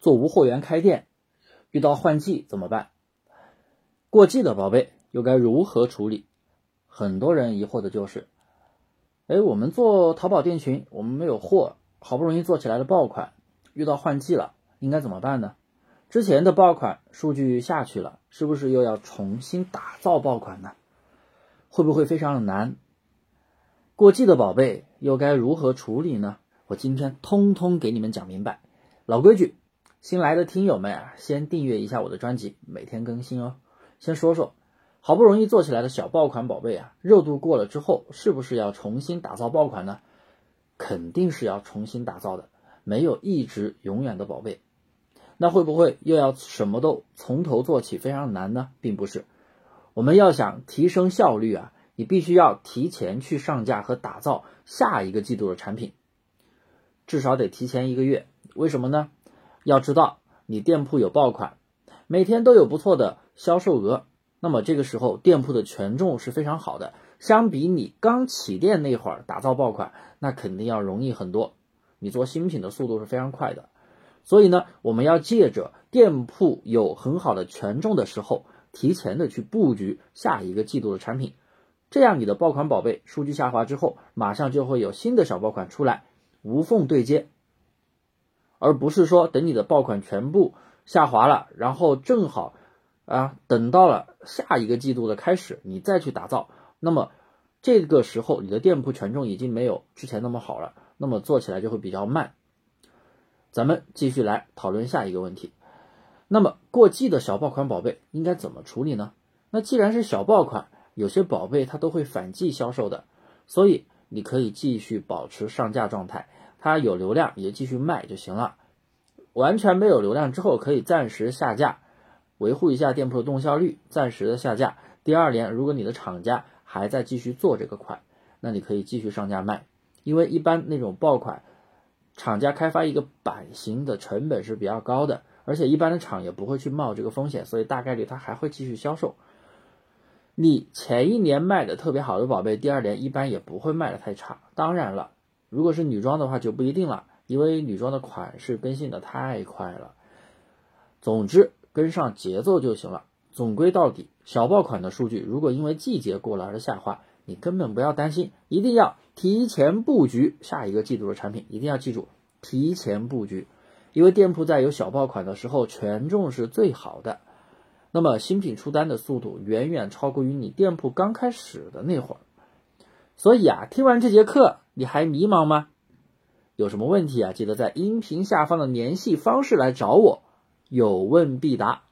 做无货源开店，遇到换季怎么办？过季的宝贝又该如何处理？很多人疑惑的就是，哎，我们做淘宝店群，我们没有货，好不容易做起来的爆款，遇到换季了，应该怎么办呢？之前的爆款数据下去了，是不是又要重新打造爆款呢？会不会非常的难？过季的宝贝又该如何处理呢？我今天通通给你们讲明白。老规矩，新来的听友们啊，先订阅一下我的专辑，每天更新哦。先说说，好不容易做起来的小爆款宝贝啊，热度过了之后，是不是要重新打造爆款呢？肯定是要重新打造的，没有一直永远的宝贝。那会不会又要什么都从头做起，非常难呢？并不是，我们要想提升效率啊，你必须要提前去上架和打造下一个季度的产品，至少得提前一个月。为什么呢？要知道你店铺有爆款，每天都有不错的销售额，那么这个时候店铺的权重是非常好的。相比你刚起店那会儿打造爆款，那肯定要容易很多。你做新品的速度是非常快的。所以呢，我们要借着店铺有很好的权重的时候，提前的去布局下一个季度的产品，这样你的爆款宝贝数据下滑之后，马上就会有新的小爆款出来，无缝对接，而不是说等你的爆款全部下滑了，然后正好啊等到了下一个季度的开始，你再去打造，那么这个时候你的店铺权重已经没有之前那么好了，那么做起来就会比较慢。咱们继续来讨论下一个问题。那么过季的小爆款宝贝应该怎么处理呢？那既然是小爆款，有些宝贝它都会反季销售的，所以你可以继续保持上架状态，它有流量也继续卖就行了。完全没有流量之后，可以暂时下架，维护一下店铺的动销率，暂时的下架。第二年，如果你的厂家还在继续做这个款，那你可以继续上架卖，因为一般那种爆款。厂家开发一个版型的成本是比较高的，而且一般的厂也不会去冒这个风险，所以大概率它还会继续销售。你前一年卖的特别好的宝贝，第二年一般也不会卖的太差。当然了，如果是女装的话就不一定了，因为女装的款式更新的太快了。总之，跟上节奏就行了。总归到底，小爆款的数据如果因为季节过了而下滑，你根本不要担心，一定要。提前布局下一个季度的产品，一定要记住提前布局，因为店铺在有小爆款的时候权重是最好的，那么新品出单的速度远远超过于你店铺刚开始的那会儿。所以啊，听完这节课你还迷茫吗？有什么问题啊？记得在音频下方的联系方式来找我，有问必答。